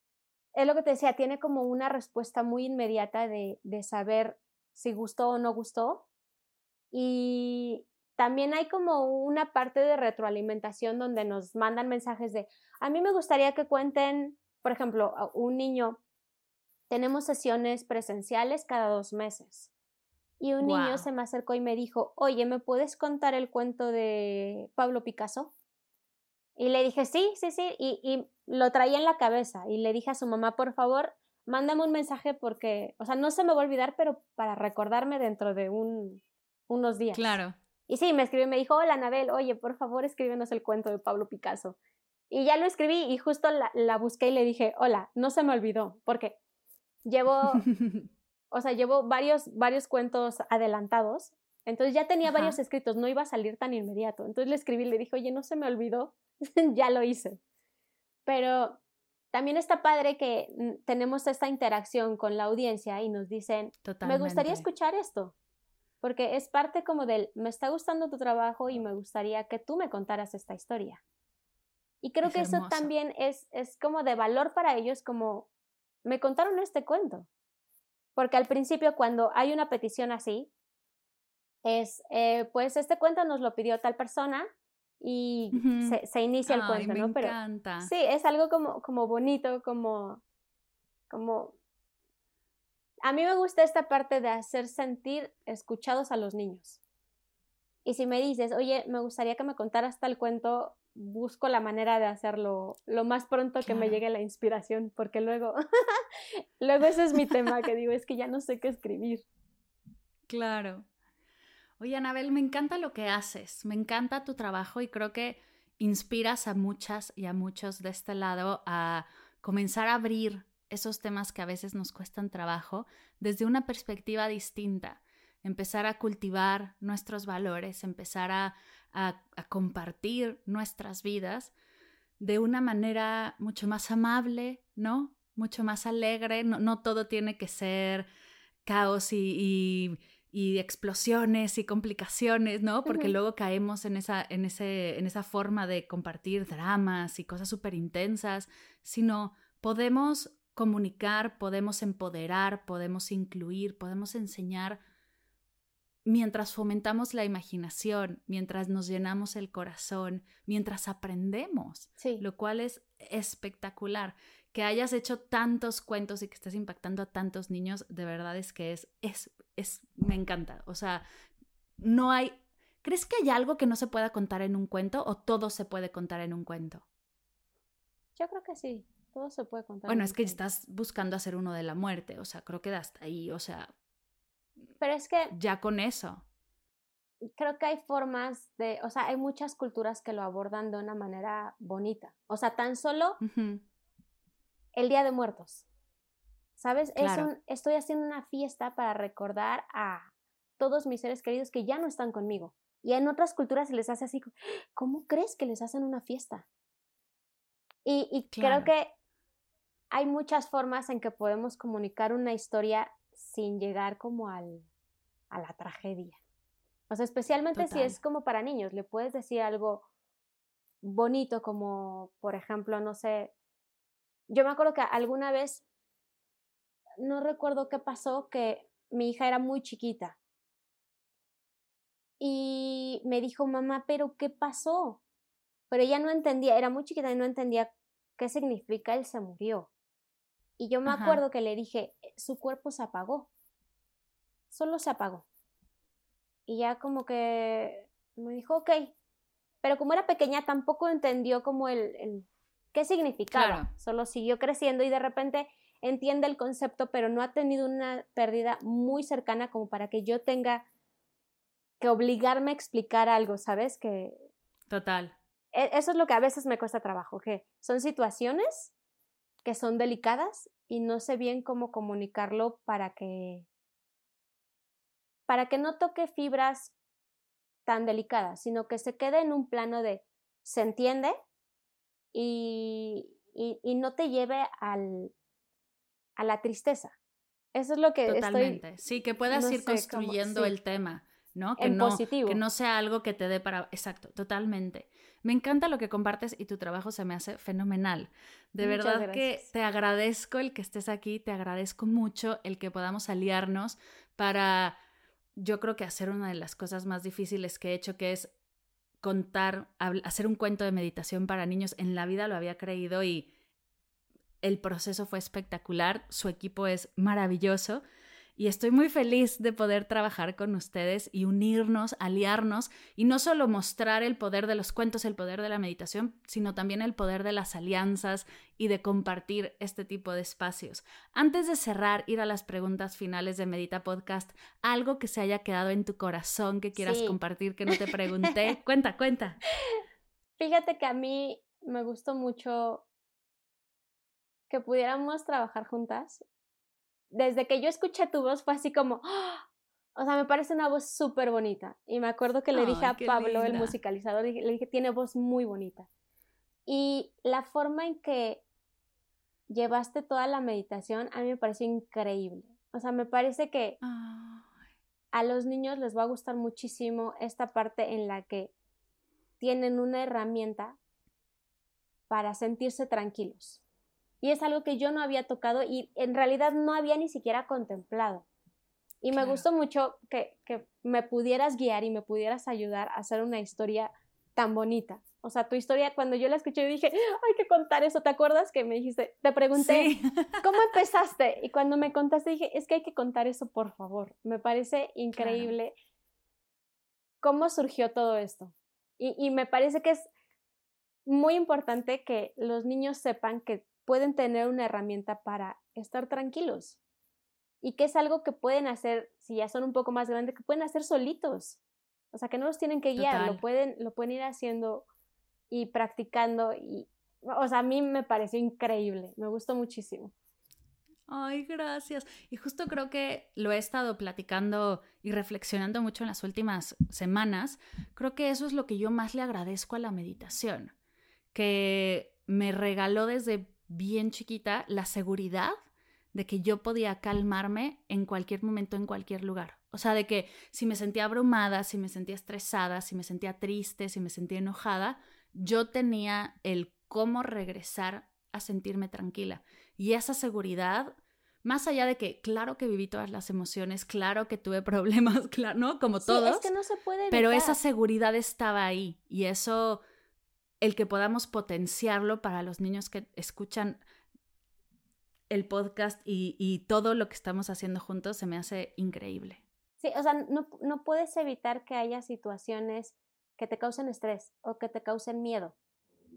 es lo que te decía, tiene como una respuesta muy inmediata de, de saber si gustó o no gustó. Y, también hay como una parte de retroalimentación donde nos mandan mensajes de, a mí me gustaría que cuenten, por ejemplo, un niño, tenemos sesiones presenciales cada dos meses. Y un niño se me acercó y me dijo, oye, ¿me puedes contar el cuento de Pablo Picasso? Y le dije, sí, sí, sí, y, y lo traía en la cabeza. Y le dije a su mamá, por favor, mándame un mensaje porque, o sea, no se me va a olvidar, pero para recordarme dentro de un, unos días. Claro. Y sí, me escribió me dijo, hola Anabel, oye, por favor escríbenos el cuento de Pablo Picasso. Y ya lo escribí y justo la, la busqué y le dije, hola, no se me olvidó, porque llevo, o sea, llevo varios, varios cuentos adelantados, entonces ya tenía varios escritos, no iba a salir tan inmediato. Entonces le escribí y le dije, oye, no se me olvidó, ya lo hice. Pero también está padre que mm, tenemos esta interacción con la audiencia y nos dicen, me gustaría escuchar esto porque es parte como del, me está gustando tu trabajo y me gustaría que tú me contaras esta historia. Y creo que eso también es, es como de valor para ellos, como, me contaron este cuento. Porque al principio cuando hay una petición así, es, eh, pues este cuento nos lo pidió tal persona y se, se, inicia el cuento, me ¿no? Encanta. sí, es algo como, como bonito, como, como a mí me gusta esta parte de hacer sentir escuchados a los niños. Y si me dices, oye, me gustaría que me contaras tal cuento, busco la manera de hacerlo lo más pronto que me llegue la inspiración, porque luego, luego ese es mi tema, que digo, es que ya no sé qué escribir. Claro. Oye, Anabel, me encanta lo que haces, me encanta tu trabajo y creo que inspiras a muchas y a muchos de este lado a comenzar a abrir esos temas que a veces nos cuestan trabajo desde una perspectiva distinta, empezar a cultivar nuestros valores, empezar a, compartir nuestras vidas de una manera mucho más amable, ¿no? Mucho más alegre, no, todo tiene que ser caos y, explosiones y complicaciones, ¿no? Porque luego caemos en esa, en, ese, en esa forma de compartir dramas y cosas súper intensas, sino podemos comunicar, podemos empoderar, podemos incluir, podemos enseñar mientras fomentamos la imaginación, mientras nos llenamos el corazón, mientras aprendemos, lo cual es espectacular. Que hayas hecho tantos cuentos y que estés impactando a tantos niños, de verdad es que es, es, es, me encanta. O sea, no hay, ¿crees que hay algo que no se pueda contar en un cuento o todo se puede contar en un cuento? Yo creo que sí todo se puede contar. Bueno, es que estás buscando hacer uno de la muerte, o sea, creo que hasta ahí, o sea. Pero es que. Ya con eso. Creo que hay formas de. O sea, hay muchas culturas que lo abordan de una manera bonita. O sea, tan solo. el Día de Muertos. ¿Sabes? Es Claro. un- estoy haciendo una fiesta para recordar a todos mis seres queridos que ya no están conmigo. Y en otras culturas se les hace así, ¿cómo crees que les hacen una fiesta? Y, y Claro. creo que hay muchas formas en que podemos comunicar una historia sin llegar como al, a la tragedia. O sea, especialmente si es como para niños, le puedes decir algo bonito como, por ejemplo, no sé, yo me acuerdo que alguna vez, no recuerdo qué pasó, que mi hija era muy chiquita y me dijo, mamá, pero ¿qué pasó? Pero ella no entendía, era muy chiquita y no entendía qué significa él se murió. Y yo me Ajá. acuerdo que le dije, "Eh, su cuerpo se apagó, solo se apagó. Y ya como que me dijo, ok, pero como era pequeña tampoco entendió como el, el- qué significaba, Claro. solo siguió creciendo y de repente entiende el concepto, pero no ha tenido una pérdida muy cercana como para que yo tenga que obligarme a explicar algo, ¿sabes? Que Total. e- eso es lo que a veces me cuesta trabajo, que son situaciones que son delicadas y no sé bien cómo comunicarlo para que para que no toque fibras tan delicadas, sino que se quede en un plano de se entiende y, y, y no te lleve al, a la tristeza. Eso es lo que Totalmente. estoy sí, que puedas no ir sé construyendo sí. el tema, ¿no? Que en no, positivo. que no sea algo que te dé para... Exacto, totalmente. Me encanta lo que compartes y tu trabajo se me hace fenomenal. De Muchas verdad que te agradezco el que estés aquí, te agradezco mucho el que podamos aliarnos para, yo creo que hacer una de las cosas más difíciles que he hecho, que es contar, hacer un cuento de meditación para niños. En la vida lo había creído y el proceso fue espectacular, su equipo es maravilloso y estoy muy feliz de poder trabajar con ustedes y unirnos, aliarnos y no solo mostrar el poder de los cuentos, el poder de la meditación, sino también el poder de las alianzas y de compartir este tipo de espacios. Antes de cerrar, ir a las preguntas finales de Medita Podcast, algo que se haya quedado en tu corazón que quieras Sí. compartir que no te pregunté. cuenta, cuenta. Fíjate que a mí me gustó mucho que pudiéramos trabajar juntas. Desde que yo escuché tu voz fue así como, ¡ah! o sea, me parece una voz súper bonita. Y me acuerdo que le dije a Pablo, el musicalizador, le dije, tiene voz muy bonita. Y la forma en que llevaste toda la meditación a mí me pareció increíble. O sea, me parece que a los niños les va a gustar muchísimo esta parte en la que tienen una herramienta para sentirse tranquilos. Y es algo que yo no había tocado y en realidad no había ni siquiera contemplado. Y me Claro. gustó mucho que, que me pudieras guiar y me pudieras ayudar a hacer una historia tan bonita. O sea, tu historia, cuando yo la escuché, yo dije, hay que contar eso. ¿Te acuerdas que me dijiste? Te pregunté, Sí. ¿Cómo empezaste? Y cuando me contaste dije, es que hay que contar eso, por favor. Me parece increíble cómo surgió todo esto. Y, y me parece que es muy importante que los niños sepan que pueden tener una herramienta para estar tranquilos. Y que es algo que pueden hacer, si ya son un poco más grandes, que pueden hacer solitos. O sea, que no los tienen que guiar, lo pueden, lo pueden ir haciendo y practicando. Y, o sea, a mí me pareció increíble, me gustó muchísimo. Ay, gracias. Y justo creo que lo he estado platicando y reflexionando mucho en las últimas semanas. Creo que eso es lo que yo más le agradezco a la meditación, que me regaló desde bien chiquita la seguridad de que yo podía calmarme en cualquier momento, en cualquier lugar. O sea, de que si me sentía abrumada, si me sentía estresada, si me sentía triste, si me sentía enojada, yo tenía el cómo regresar a sentirme tranquila. Y esa seguridad, más allá de que, claro que viví todas las emociones, claro que tuve problemas, claro, ¿no? Como Sí, todos. es que no se puede Pero esa seguridad estaba ahí y eso, el que podamos potenciarlo para los niños que escuchan el podcast y, y todo lo que estamos haciendo juntos se me hace increíble. Sí, o sea, no, no puedes evitar que haya situaciones que te causen estrés o que te causen miedo,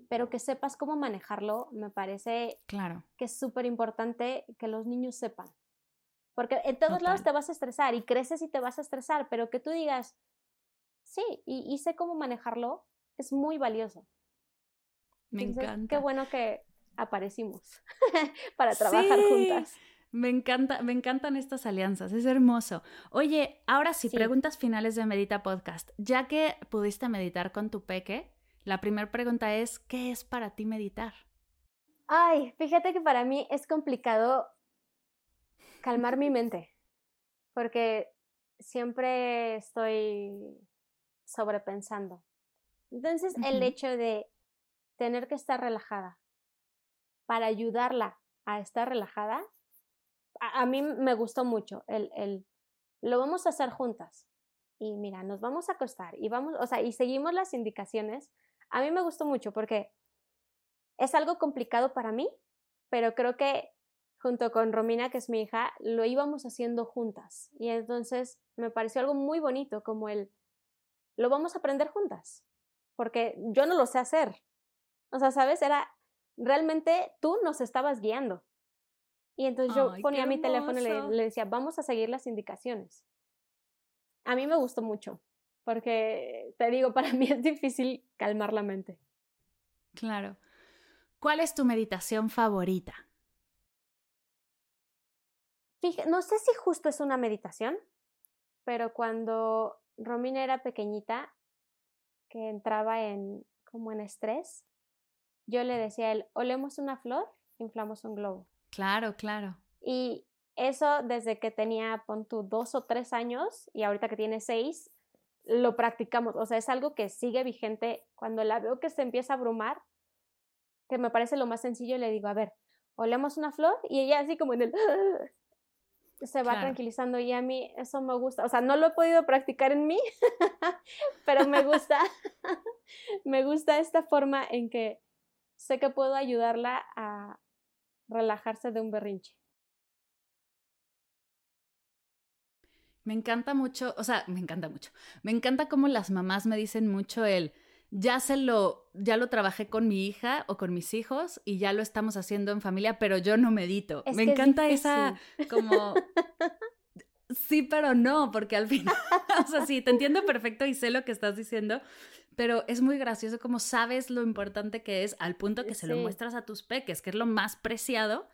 pero que sepas cómo manejarlo, me parece Claro, que es súper importante que los niños sepan. Porque en todos lados te vas a estresar y creces y te vas a estresar, pero que tú digas, sí, y, y sé cómo manejarlo, es muy valioso. Me Entonces, encanta. Qué bueno que aparecimos para trabajar juntas. Me encanta, me encantan estas alianzas, es hermoso. Oye, ahora sí, Sí. preguntas finales de Medita Podcast. Ya que pudiste meditar con tu peque, la primera pregunta es, ¿qué es para ti meditar? Ay, fíjate que para mí es complicado calmar mi mente, porque siempre estoy sobrepensando. Entonces, el hecho de tener que estar relajada para ayudarla a estar relajada, a, mí me gustó mucho. El, el, lo vamos a hacer juntas. Y mira, nos vamos a acostar y vamos, o sea, y seguimos las indicaciones. A mí me gustó mucho porque es algo complicado para mí, pero creo que junto con Romina, que es mi hija, lo íbamos haciendo juntas. Y entonces me pareció algo muy bonito, como el, lo vamos a aprender juntas, porque yo no lo sé hacer. O sea, ¿sabes? Era, realmente tú nos estabas guiando. Y entonces yo Ay, ponía mi teléfono y le, decía, vamos a seguir las indicaciones. A mí me gustó mucho, porque te digo, para mí es difícil calmar la mente. Claro. ¿Cuál es tu meditación favorita? Fija- no sé si justo es una meditación, pero cuando Romina era pequeñita, que entraba en como en estrés, yo le decía a él, olemos una flor, inflamos un globo. Claro, claro. Y eso desde que tenía, pon tú, dos o tres años y ahorita que tiene seis, lo practicamos. O sea, es algo que sigue vigente. Cuando la veo que se empieza a abrumar, que me parece lo más sencillo, le digo, a ver, olemos una flor y ella así como en el... se va Claro. tranquilizando y a mí eso me gusta. O sea, no lo he podido practicar en mí, pero me gusta, me gusta esta forma en que sé que puedo ayudarla a relajarse de un berrinche. Me encanta mucho, o sea, me encanta mucho. Me encanta cómo las mamás me dicen mucho el ya se lo ya lo trabajé con mi hija o con mis hijos y ya lo estamos haciendo en familia, pero yo no medito. Es me es encanta esa como sí, pero no, porque al final, o sea, sí, te entiendo perfecto y sé lo que estás diciendo, pero es muy gracioso como sabes lo importante que es al punto que se lo muestras a tus peques, que es lo más preciado,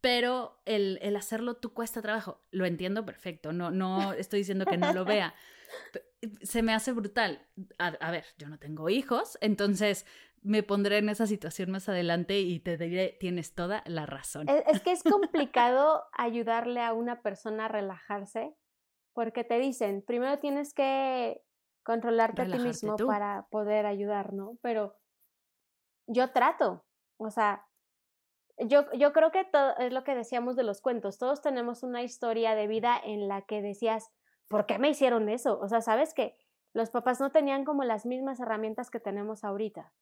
pero el, el hacerlo tú cuesta trabajo. Lo entiendo perfecto, no, no estoy diciendo que no lo vea. Se me hace brutal. A, a ver, yo no tengo hijos, entonces me pondré en esa situación más adelante y te diré, tienes toda la razón. Es, es que es complicado ayudarle a una persona a relajarse porque te dicen, primero tienes que controlarte a ti mismo tú. para poder ayudar, ¿no? Pero yo trato, o sea, yo, yo creo que todo es lo que decíamos de los cuentos, todos tenemos una historia de vida en la que decías, ¿por qué me hicieron eso? O sea, sabes que los papás no tenían como las mismas herramientas que tenemos ahorita.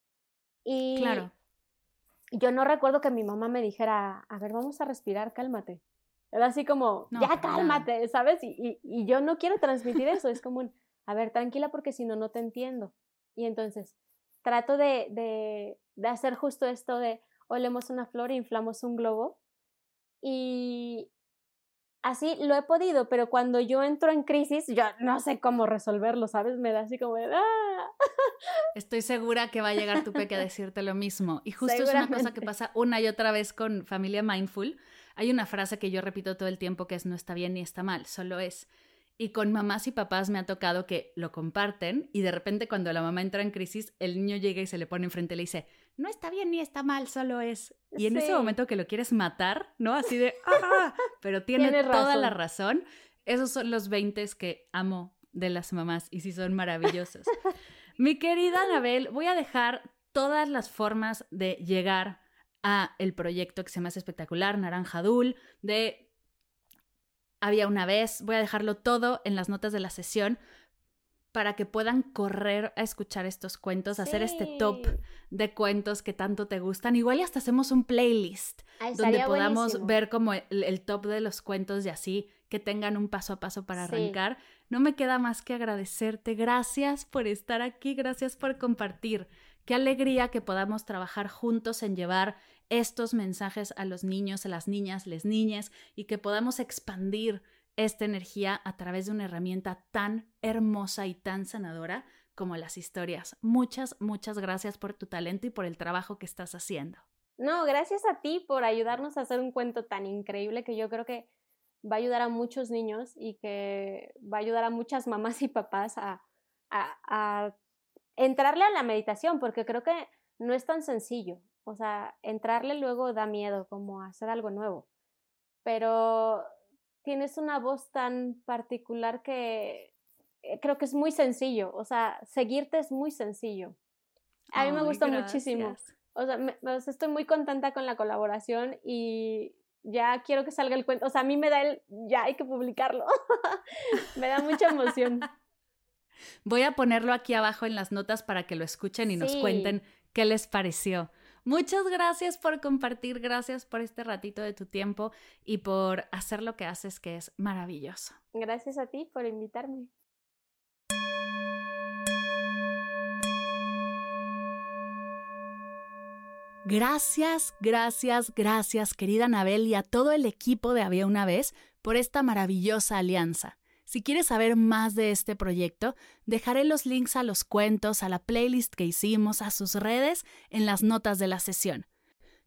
Y Claro. yo no recuerdo que mi mamá me dijera, a ver, vamos a respirar, cálmate. Era así como, No, ya cálmate, ¿sabes? Y, y, y yo no quiero transmitir eso, es como, un, a ver, tranquila porque si no, no te entiendo. Y entonces, trato de, de, de hacer justo esto de, olemos una flor e inflamos un globo. Y así lo he podido, pero cuando yo entro en crisis, yo no sé cómo resolverlo, ¿sabes? Me da así como, de, ¡ah! Estoy segura que va a llegar tu peque a decirte lo mismo. Y justo es una cosa que pasa una y otra vez con familia mindful. Hay una frase que yo repito todo el tiempo que es no está bien ni está mal, solo es. Y con mamás y papás me ha tocado que lo comparten y de repente cuando la mamá entra en crisis, el niño llega y se le pone enfrente y le dice, no está bien ni está mal, solo es. Y en ese momento que lo quieres matar, ¿no? Así de, ¡ah! Pero tiene toda la razón. razón. Esos son los 20 que amo de las mamás y sí son maravillosos. Mi querida Anabel, voy a dejar todas las formas de llegar a el proyecto que se me hace espectacular, Naranja Dul, de Había una vez, voy a dejarlo todo en las notas de la sesión para que puedan correr a escuchar estos cuentos, hacer este top de cuentos que tanto te gustan. Igual y hasta hacemos un playlist Ay, donde podamos buenísimo. ver como el, el top de los cuentos y así, que tengan un paso a paso para Sí. arrancar. No me queda más que agradecerte. Gracias por estar aquí, gracias por compartir. Qué alegría que podamos trabajar juntos en llevar estos mensajes a los niños, a las niñas, les niñas y que podamos expandir esta energía a través de una herramienta tan hermosa y tan sanadora como las historias. Muchas, muchas gracias por tu talento y por el trabajo que estás haciendo. No, gracias a ti por ayudarnos a hacer un cuento tan increíble que yo creo que va a ayudar a muchos niños y que va a ayudar a muchas mamás y papás a, a, entrarle a la meditación, porque creo que no es tan sencillo. O sea, entrarle luego da miedo, como hacer algo nuevo. Pero tienes una voz tan particular que eh, creo que es muy sencillo. O sea, seguirte es muy sencillo. A mí me gusta muchísimo. O sea, estoy muy contenta con la colaboración y ya quiero que salga el cuento. O sea, a mí me da el, ya hay que publicarlo. me da mucha emoción. Voy a ponerlo aquí abajo en las notas para que lo escuchen y nos cuenten qué les pareció. Muchas gracias por compartir, gracias por este ratito de tu tiempo y por hacer lo que haces que es maravilloso. Gracias a ti por invitarme. Gracias, gracias, gracias, querida Anabel y a todo el equipo de Había una vez por esta maravillosa alianza. Si quieres saber más de este proyecto, dejaré los links a los cuentos, a la playlist que hicimos, a sus redes en las notas de la sesión.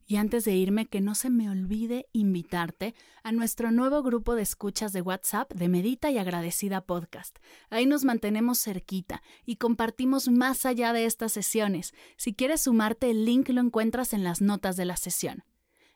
Y antes de irme, que no se me olvide invitarte a nuestro nuevo grupo de escuchas de WhatsApp de Medita y Agradecida Podcast. Ahí nos mantenemos cerquita y compartimos más allá de estas sesiones. Si quieres sumarte, el link lo encuentras en las notas de la sesión.